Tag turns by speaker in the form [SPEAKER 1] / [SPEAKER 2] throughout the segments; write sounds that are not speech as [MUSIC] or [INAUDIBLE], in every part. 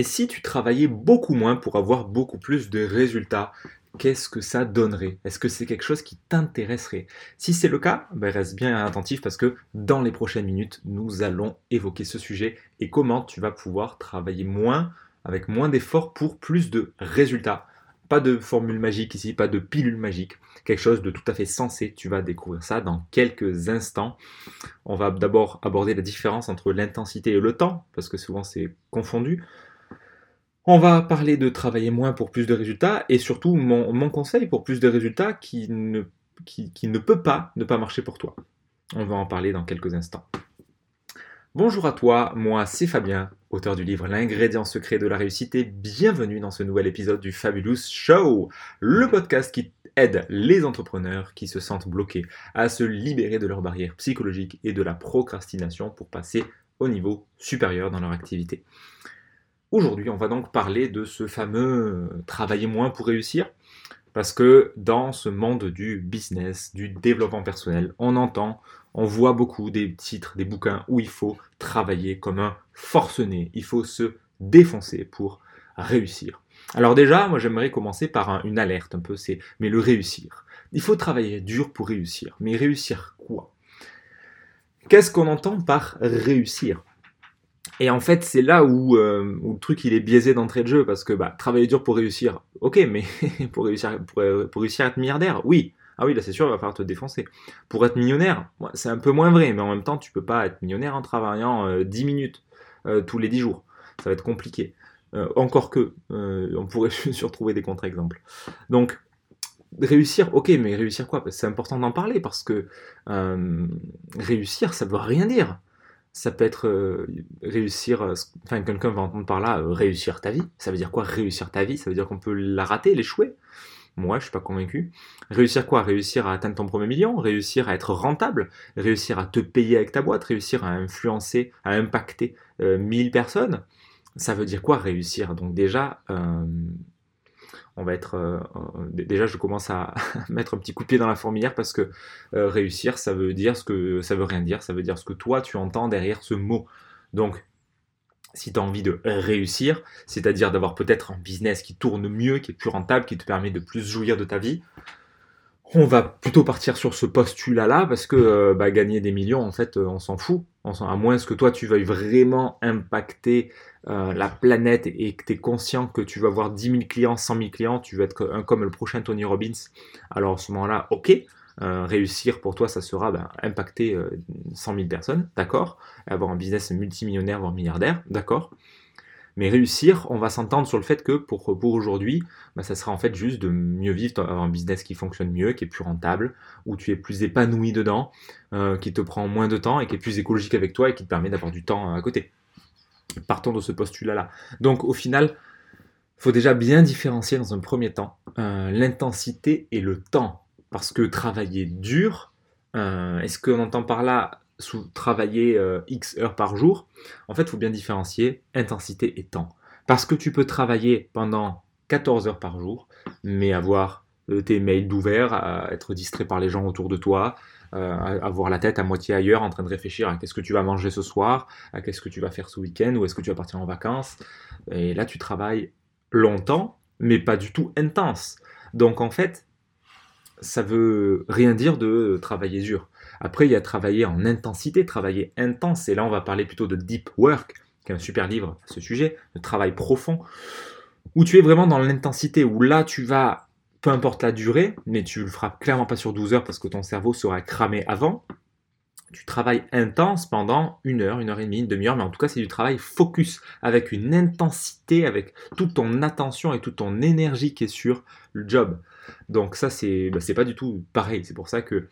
[SPEAKER 1] Et si tu travaillais beaucoup moins pour avoir beaucoup plus de résultats, qu'est-ce que ça donnerait? Est-ce que c'est quelque chose qui t'intéresserait? Si c'est le cas, ben reste bien attentif parce que dans les prochaines minutes, nous allons évoquer ce sujet et comment tu vas pouvoir travailler moins, avec moins d'efforts pour plus de résultats. Pas de formule magique ici, pas de pilule magique, quelque chose de tout à fait sensé. Tu vas découvrir ça dans quelques instants. On va d'abord aborder la différence entre l'intensité et le temps, parce que souvent c'est confondu. On va parler de travailler moins pour plus de résultats et surtout mon, conseil pour plus de résultats qui ne, qui, ne peut pas ne pas marcher pour toi. On va en parler dans quelques instants. Bonjour à toi, moi c'est Fabien, auteur du livre L'ingrédient secret de la réussite et bienvenue dans ce nouvel épisode du Fabulous Show, le podcast qui aide les entrepreneurs qui se sentent bloqués à se libérer de leurs barrières psychologiques et de la procrastination pour passer au niveau supérieur dans leur activité. Aujourd'hui, on va donc parler de ce fameux euh, travailler moins pour réussir. Parce que dans ce monde du business, du développement personnel, on entend, on voit beaucoup des titres, des bouquins où il faut travailler comme un forcené. Il faut se défoncer pour réussir. Alors déjà, moi j'aimerais commencer par une alerte un peu, c'est mais le réussir. Il faut travailler dur pour réussir. Mais réussir quoi? Qu'est-ce qu'on entend par réussir? Et en fait, c'est là où, euh, où, le truc il est biaisé d'entrée de jeu parce que bah, travailler dur pour réussir, ok, mais [LAUGHS] pour réussir, pour, pour, réussir à être milliardaire, oui. Ah oui, là c'est sûr, il va falloir te défoncer. Pour être millionnaire, c'est un peu moins vrai, mais en même temps, tu peux pas être millionnaire en travaillant 10 euh, minutes euh, tous les 10 jours. Ça va être compliqué. encore que, on pourrait [LAUGHS] se retrouver des contre-exemples. Donc, réussir, ok, mais réussir quoi? C'est important d'en parler parce que réussir, ça veut rien dire ça peut être euh, réussir, euh, enfin quelqu'un va entendre par là euh, réussir ta vie. Ça veut dire quoi réussir ta vie? Ça veut dire qu'on peut la rater, l'échouer? Moi, je suis pas convaincu. Réussir quoi? Réussir à atteindre ton premier million, réussir à être rentable, réussir à te payer avec ta boîte, réussir à influencer, à impacter 1000 personnes? Ça veut dire quoi réussir? Donc déjà, on va être euh, déjà je commence à [LAUGHS] mettre un petit coup de pied dans la fourmilière parce que euh, réussir ça veut dire ce que ça veut rien dire. Ça veut dire ce que toi tu entends derrière ce mot. Donc si tu as envie de réussir c'est-à-dire d'avoir peut-être un business qui tourne mieux qui est plus rentable qui te permet de plus jouir de ta vie on va plutôt partir sur ce postulat-là parce que euh, bah, gagner des millions, en fait, on s'en fout. à moins que toi, tu veuilles vraiment impacter euh, la planète et que tu es conscient que tu vas avoir 10 000 clients, 100 000 clients, tu veux être un comme le prochain Tony Robbins, alors à ce moment-là, ok, euh, réussir pour toi, ça sera ben, impacter 100 000 personnes, d'accord, avoir un business multimillionnaire, voire milliardaire, d'accord. Mais réussir, on va s'entendre sur le fait que pour, pour aujourd'hui, ben, ça sera en fait juste de mieux vivre, avoir un business qui fonctionne mieux, qui est plus rentable, où tu es plus épanoui dedans, euh, qui te prend moins de temps et qui est plus écologique avec toi et qui te permet d'avoir du temps à côté. Partons de ce postulat-là. Donc au final, faut déjà bien différencier dans un premier temps euh, l'intensité et le temps. Parce que travailler dur, euh, est-ce qu'on entend par là sous travailler euh, X heures par jour En fait, il faut bien différencier intensité et temps. Parce que tu peux travailler pendant 14 heures par jour, mais avoir tes mails d'ouvert, être distrait par les gens autour de toi, euh, avoir la tête à moitié ailleurs en train de réfléchir à qu'est-ce que tu vas manger ce soir, à qu'est-ce que tu vas faire ce week-end, ou est-ce que tu vas partir en vacances. Et là, tu travailles longtemps, mais pas du tout intense. Donc en fait, ça veut rien dire de travailler dur. Après, il y a travailler en intensité, travailler intense. Et là, on va parler plutôt de deep work, qui est un super livre à ce sujet, de travail profond, où tu es vraiment dans l'intensité, où là, tu vas peu importe la durée, mais tu le feras clairement pas sur 12 heures parce que ton cerveau sera cramé avant. Tu travailles intense pendant une heure, une heure et demie, une demi-heure, mais en tout cas c'est du travail focus, avec une intensité, avec toute ton attention et toute ton énergie qui est sur le job. Donc ça c'est bah, pas du tout pareil. C'est pour ça que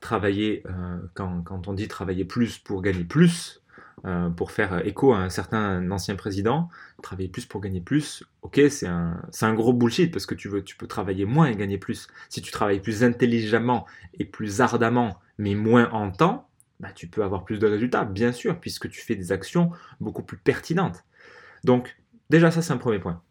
[SPEAKER 1] travailler, euh, quand, on dit travailler plus pour gagner plus, euh, pour faire écho à un certain ancien président, travailler plus pour gagner plus, ok, c'est un, un, gros bullshit parce que tu, veux, tu peux travailler moins et gagner plus. Si tu travailles plus intelligemment et plus ardemment, mais moins en temps, bah, tu peux avoir plus de résultats, bien sûr, puisque tu fais des actions beaucoup plus pertinentes. Donc, déjà, ça, c'est un premier point.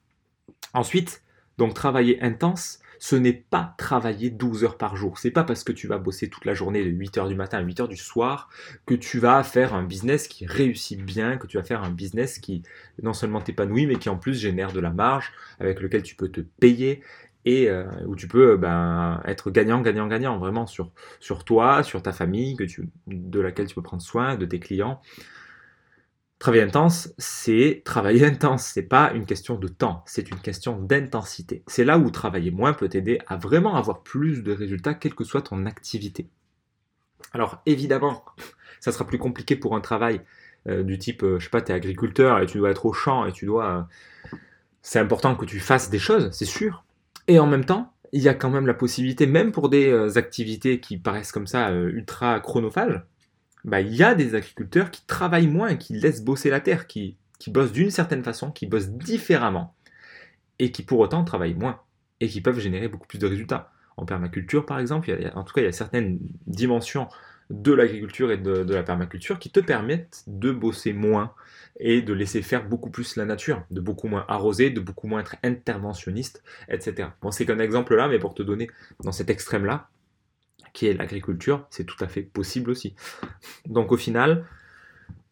[SPEAKER 1] Ensuite, donc travailler intense, ce n'est pas travailler 12 heures par jour. C'est pas parce que tu vas bosser toute la journée de 8 heures du matin à 8 heures du soir que tu vas faire un business qui réussit bien, que tu vas faire un business qui non seulement t'épanouit, mais qui en plus génère de la marge avec lequel tu peux te payer et euh, où tu peux ben, être gagnant, gagnant, gagnant, vraiment sur, toi, sur ta famille, de laquelle tu peux prendre soin, de tes clients. Travailler intense, c'est travailler [LAUGHS] intense. C'est pas une question de temps, c'est une question d'intensité. C'est là où travailler moins peut t'aider à vraiment avoir plus de résultats, quelle que soit ton activité. Alors évidemment, [LAUGHS] ça sera plus compliqué pour un travail euh, du type, euh, je sais pas, tu es agriculteur et tu dois être au champ et tu dois. Euh, c'est important que tu fasses des choses, c'est sûr. Et en même temps, il y a quand même la possibilité, même pour des activités qui paraissent comme ça ultra chronophages, bah, il y a des agriculteurs qui travaillent moins, qui laissent bosser la terre, qui, bossent d'une certaine façon, qui bossent différemment, et qui pour autant travaillent moins, et qui peuvent générer beaucoup plus de résultats. En permaculture, par exemple, en tout cas, il y a certaines dimensions de l'agriculture et de, de, la permaculture qui te permettent de bosser moins et de laisser faire beaucoup plus la nature, de beaucoup moins arroser, de beaucoup moins être interventionniste, etc. Bon, c'est qu'un exemple là, mais pour te donner dans cet extrême-là, qui est l'agriculture, c'est tout à fait possible aussi. Donc au final,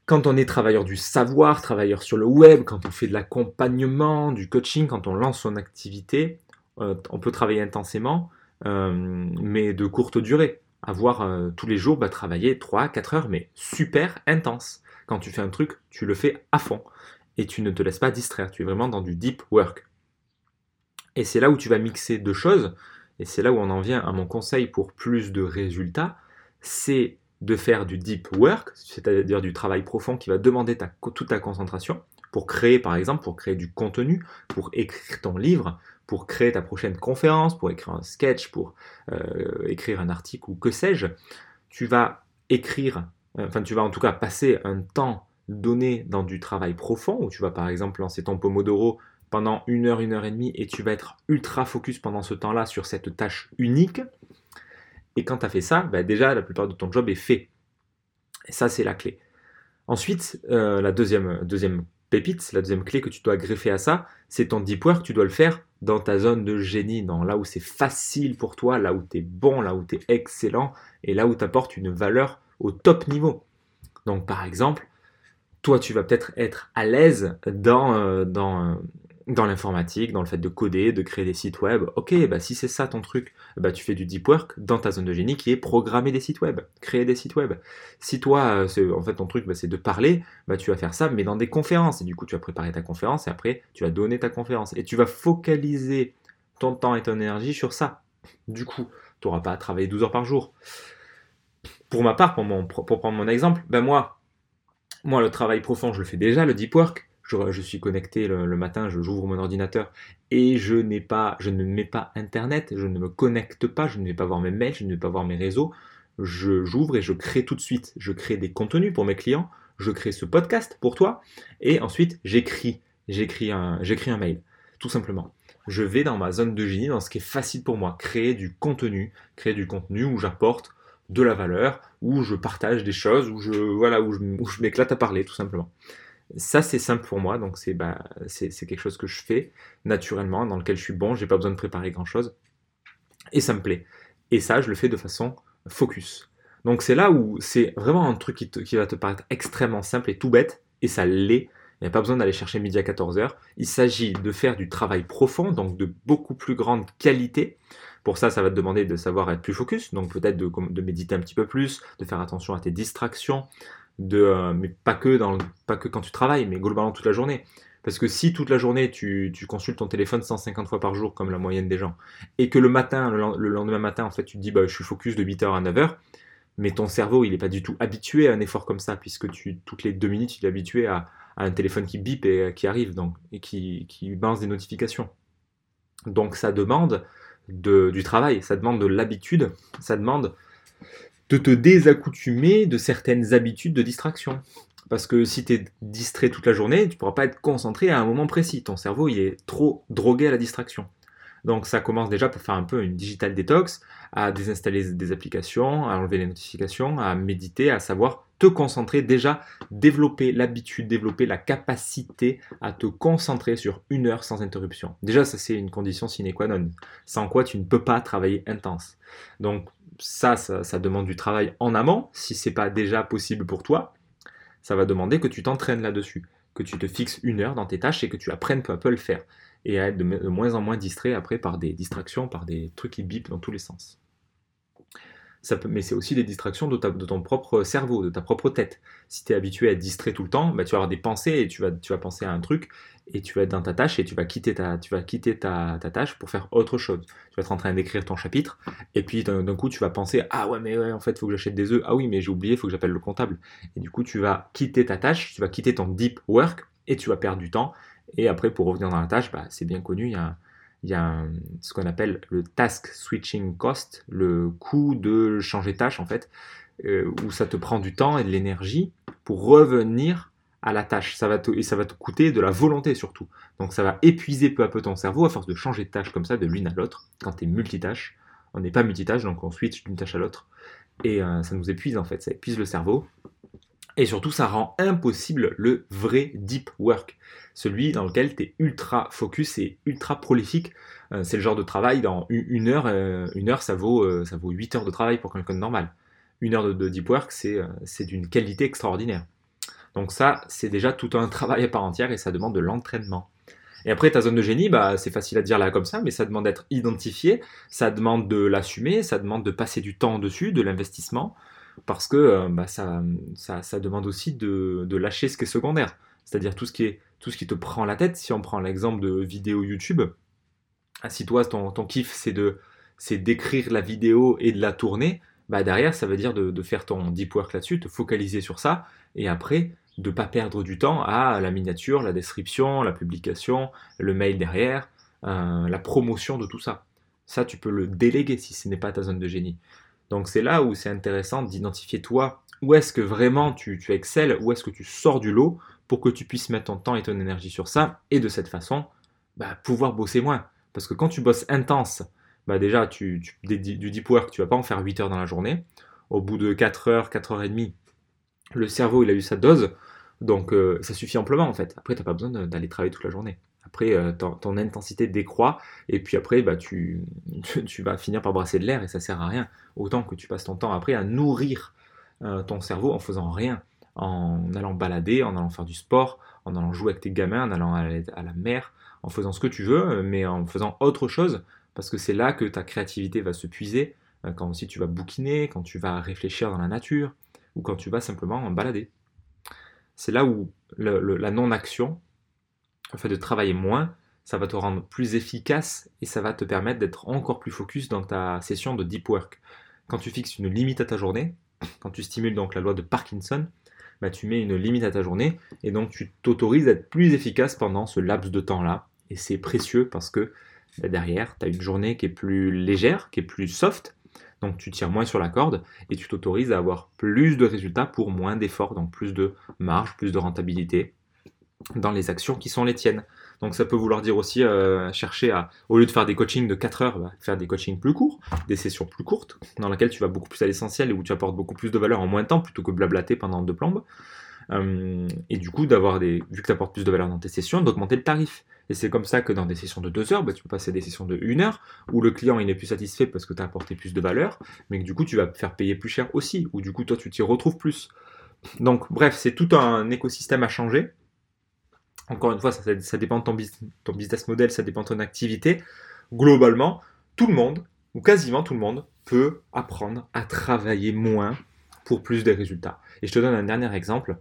[SPEAKER 1] quand on est travailleur du savoir, travailleur sur le web, quand on fait de l'accompagnement, du coaching, quand on lance son activité, euh, on peut travailler intensément, euh, mais de courte durée. Avoir euh, tous les jours, bah, travailler 3-4 heures, mais super intense. Quand tu fais un truc, tu le fais à fond. Et tu ne te laisses pas distraire, tu es vraiment dans du deep work. Et c'est là où tu vas mixer deux choses et c'est là où on en vient à mon conseil pour plus de résultats, c'est de faire du deep work, c'est-à-dire du travail profond qui va demander toute ta concentration pour créer, par exemple, pour créer du contenu, pour écrire ton livre, pour créer ta prochaine conférence, pour écrire un sketch, pour euh, écrire un article ou que sais-je. Tu vas écrire, enfin tu vas en tout cas passer un temps donné dans du travail profond, où tu vas par exemple lancer ton Pomodoro pendant une heure, une heure et demie, et tu vas être ultra focus pendant ce temps-là sur cette tâche unique. Et quand tu as fait ça, bah, déjà la plupart de ton job est fait. Et ça, c'est la clé. Ensuite, euh, la deuxième, deuxième pépite, la deuxième clé que tu dois greffer à ça, c'est ton deep work, tu dois le faire dans ta zone de génie, dans là où c'est facile pour toi, là où tu es bon, là où tu es excellent, et là où tu apportes une valeur au top niveau. Donc par exemple, toi tu vas peut-être être à l'aise dans, euh, dans, dans l'informatique, dans le fait de coder, de créer des sites web. Ok, bah si c'est ça ton truc, bah tu fais du deep work dans ta zone de génie qui est programmer des sites web, créer des sites web. Si toi, euh, en fait ton truc bah, c'est de parler, bah tu vas faire ça, mais dans des conférences. Et du coup, tu vas préparer ta conférence et après tu vas donner ta conférence et tu vas focaliser ton temps et ton énergie sur ça. Du coup, tu n'auras pas à travailler 12 heures par jour. Pour ma part, pour, prendre mon exemple, ben moi, moi le travail profond, je le fais déjà, le deep work je, suis connecté le, matin, j'ouvre mon ordinateur et je n'ai pas, je ne mets pas Internet, je ne me connecte pas, je ne vais pas voir mes mails, je ne vais pas voir mes réseaux. Je j'ouvre et je crée tout de suite. Je crée des contenus pour mes clients, je crée ce podcast pour toi et ensuite j'écris, j'écris un, mail, tout simplement. Je vais dans ma zone de génie, dans ce qui est facile pour moi, créer du contenu, créer du contenu où j'apporte de la valeur, où je partage des choses, où je voilà, où je m'éclate à parler, tout simplement. Ça, c'est simple pour moi, donc c'est bah, quelque chose que je fais naturellement, dans lequel je suis bon, j'ai pas besoin de préparer grand-chose, et ça me plaît. Et ça, je le fais de façon focus. Donc c'est là où c'est vraiment un truc qui, qui, va te paraître extrêmement simple et tout bête, et ça l'est. Il n'y a pas besoin d'aller chercher midi à 14h. Il s'agit de faire du travail profond, donc de beaucoup plus grande qualité. Pour ça, ça va te demander de savoir être plus focus, donc peut-être de, méditer un petit peu plus, de faire attention à tes distractions, euh, mais pas que, dans, pas que quand tu travailles, mais globalement toute la journée. Parce que si toute la journée tu, consultes ton téléphone 150 fois par jour comme la moyenne des gens, et que le matin, le, lendemain matin, en fait, tu te dis bah, je suis focus de 8h à 9h, mais ton cerveau il n'est pas du tout habitué à un effort comme ça, puisque tu, toutes les deux minutes il est habitué à, un téléphone qui bip et euh, qui arrive donc, et qui, qui balance des notifications. Donc ça demande de, du travail, ça demande de l'habitude, ça demande de te désaccoutumer de certaines habitudes de distraction. Parce que si tu es distrait toute la journée, tu pourras pas être concentré à un moment précis. Ton cerveau, il est trop drogué à la distraction. Donc ça commence déjà pour faire un peu une digital detox, à désinstaller des applications, à enlever les notifications, à méditer, à savoir te concentrer, déjà développer l'habitude, développer la capacité à te concentrer sur une heure sans interruption. Déjà, ça c'est une condition sine qua non, sans quoi tu ne peux pas travailler intense. Donc ça, ça, demande du travail en amont, si c'est pas déjà possible pour toi, ça va demander que tu t'entraînes là-dessus, que tu te fixes une heure dans tes tâches et que tu apprennes peu à peu à le faire et à être de, moins en moins distrait après par des distractions, par des trucs qui bipent dans tous les sens. Ça peut, mais c'est aussi des distractions de, ton propre cerveau, de ta propre tête. Si tu es habitué à être distrait tout le temps, bah, tu vas avoir des pensées et tu vas, tu vas penser à un truc et tu vas être dans ta tâche et tu vas quitter ta, tu vas quitter ta, tâche pour faire autre chose. Tu vas être en train d'écrire ton chapitre et puis d'un coup tu vas penser ah ouais mais ouais, en fait il faut que j'achète des œufs ah oui mais j'ai oublié il faut que j'appelle le comptable et du coup tu vas quitter ta tâche, tu vas quitter ton deep work et tu vas perdre du temps et après, pour revenir dans la tâche, bah, c'est bien connu, il y a, ce qu'on appelle le task switching cost, le coût de changer de tâche en fait, euh, où ça te prend du temps et de l'énergie pour revenir à la tâche. Ça va te, et ça va te coûter de la volonté surtout. Donc ça va épuiser peu à peu ton cerveau à force de changer de tâche comme ça de l'une à l'autre. Quand tu es multitâche, on n'est pas multitâche, donc on switch d'une tâche à l'autre. Et euh, ça nous épuise en fait, ça épuise le cerveau. Et surtout, ça rend impossible le vrai deep work, celui dans lequel tu es ultra focus et ultra prolifique. Euh, c'est le genre de travail, dans une heure, euh, une heure ça, vaut, euh, ça vaut 8 heures de travail pour quelqu'un de normal. Une heure de, deep work, c'est d'une qualité extraordinaire. Donc ça, c'est déjà tout un [LAUGHS] travail à part entière et ça demande de l'entraînement. Et après, ta zone de génie, bah, c'est facile à dire là comme ça, mais ça demande d'être identifié, ça demande de l'assumer, ça demande de passer du temps dessus, de l'investissement parce que euh, bah, ça, ça, demande aussi de, lâcher ce qui est secondaire, c'est-à-dire tout ce qui tout ce qui te prend la tête. Si on prend l'exemple de vidéo YouTube, si toi ton, ton kiff c'est de d'écrire la vidéo et de la tourner, bah derrière ça veut dire de, faire ton deep work là-dessus, te focaliser sur ça, et après de pas perdre du temps à la miniature, la description, la publication, le mail derrière, euh, la promotion de tout ça. Ça, tu peux le déléguer si ce n'est pas ta zone de génie. Donc c'est là où c'est intéressant d'identifier toi où est-ce que vraiment tu, tu excelles, où est-ce que tu sors du lot pour que tu puisses mettre ton temps et ton énergie sur ça et de cette façon bah, pouvoir bosser moins. Parce que quand tu bosses intense, bah déjà tu, du deep work, tu vas pas en faire 8 heures dans la journée. Au bout de 4 heures, 4 heures et demie, le cerveau il a eu sa dose, donc euh, ça suffit amplement en fait. Après tu n'as pas besoin d'aller travailler toute la journée. Après, euh, ton, intensité décroît, et puis après, bah, tu, tu, vas finir par brasser de l'air, et ça sert à rien. Autant que tu passes ton temps après à nourrir euh, ton cerveau en faisant rien, en allant balader, en allant faire du sport, en allant jouer avec tes gamins, en allant à la mer, en faisant ce que tu veux, mais en faisant autre chose, parce que c'est là que ta créativité va se puiser, euh, quand aussi tu vas bouquiner, quand tu vas réfléchir dans la nature, ou quand tu vas simplement balader. C'est là où la non-action le fait de travailler moins, ça va te rendre plus efficace et ça va te permettre d'être encore plus focus dans ta session de deep work. Quand tu fixes une limite à ta journée, [COUGHS] quand tu stimules donc la loi de Parkinson, bah, tu mets une limite à ta journée et donc tu t'autorises à être plus efficace pendant ce laps de temps-là. Et c'est précieux parce que bah, derrière, tu as une journée qui est plus légère, qui est plus soft, donc tu tires moins sur la corde et tu t'autorises à avoir plus de résultats pour moins d'efforts, donc plus de marge, plus de rentabilité dans les actions qui sont les tiennes. Donc ça peut vouloir dire aussi euh, chercher à, au lieu de faire des coachings de 4 heures, bah, faire des coachings plus courts, des sessions plus courtes, dans lesquelles tu vas beaucoup plus à l'essentiel et où tu apportes beaucoup plus de valeur en moins de temps plutôt que blablater pendant deux plombes. Euh, et du coup, d'avoir des, vu que tu apportes plus de valeur dans tes sessions, d'augmenter le tarif. Et c'est comme ça que dans des sessions de 2 heures, bah, tu peux passer des sessions de 1 heure, où le client il plus satisfait parce que tu as apporté plus de valeur, mais que du coup tu vas faire payer plus cher aussi, ou du coup toi tu t'y retrouves plus. Donc bref, c'est tout un écosystème à changer. Encore une fois, ça, dépend de ton, business model, ça dépend de ton activité. Globalement, tout le monde, ou quasiment tout le monde, peut apprendre à travailler moins pour plus de résultats. Et je te donne un dernier exemple.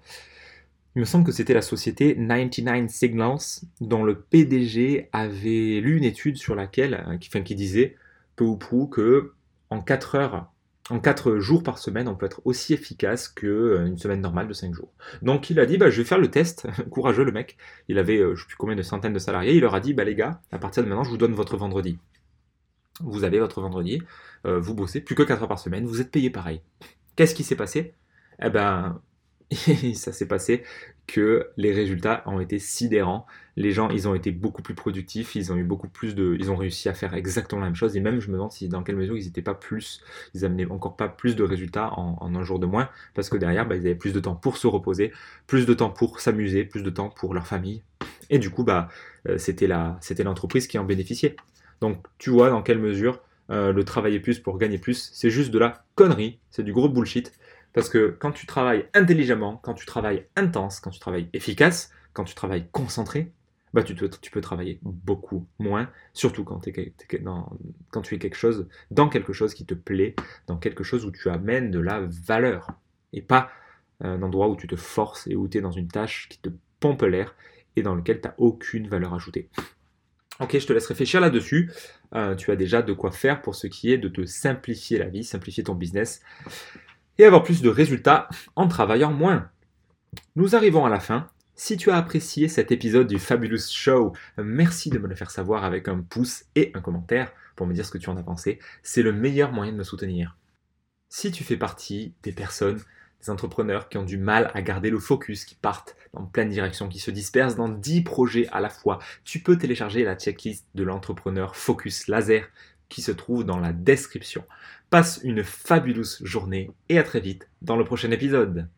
[SPEAKER 1] Il me semble que c'était la société 99 Signals dont le PDG avait lu une étude sur laquelle, euh, qui, qui disait peu ou prou que en 4 heures en 4 jours par semaine, on peut être aussi efficace qu'une euh, semaine normale de 5 jours. Donc il a dit, bah, je vais faire le test, [LAUGHS] courageux le mec, il avait euh, je ne sais plus combien de centaines de salariés, il leur a dit, bah, les gars, à partir de maintenant, je vous donne votre vendredi. Vous avez votre vendredi, euh, vous bossez plus que 4 heures par semaine, vous êtes payé pareil. Qu'est-ce qui s'est passé? Eh ben, Et ça s'est passé que les résultats ont été sidérants. Les gens, ils ont été beaucoup plus productifs, ils ont eu beaucoup plus de, ils ont réussi à faire exactement la même chose. Et même, je me demande si dans quelle mesure ils n'étaient pas plus, ils amenaient encore pas plus de résultats en, un jour de moins, parce que derrière, bah, ils avaient plus de temps pour se reposer, plus de temps pour s'amuser, plus de temps pour leur famille. Et du coup, bah, euh, c'était la, c'était l'entreprise qui en bénéficiait. Donc, tu vois dans quelle mesure euh, le travailler plus pour gagner plus, c'est juste de la connerie, c'est du gros bullshit. Parce que quand tu travailles intelligemment, quand tu travailles intense, quand tu travailles efficace, quand tu travailles concentré, bah tu, peux travailler beaucoup moins, surtout quand, tu es quelque chose, dans quelque chose qui te plaît, dans quelque chose où tu amènes de la valeur, et pas un endroit où tu te forces et où tu es dans une tâche qui te pompe l'air et dans lequel tu n'as aucune valeur ajoutée. Ok, je te laisse réfléchir là-dessus. Euh, tu as déjà de quoi faire pour ce qui est de te simplifier la vie, simplifier ton business et avoir plus de résultats en travaillant moins. Nous arrivons à la fin. Si tu as apprécié cet épisode du Fabulous Show, merci de me le faire savoir avec un pouce et un commentaire pour me dire ce que tu en as pensé. C'est le meilleur moyen de me soutenir. Si tu fais partie des personnes, des entrepreneurs qui ont du mal à garder le focus, qui partent dans plein de directions, qui se dispersent dans 10 projets à la fois, tu peux télécharger la checklist de l'entrepreneur Focus Laser qui se trouve dans la description. Passe une fabuleuse journée et à très vite dans le prochain épisode.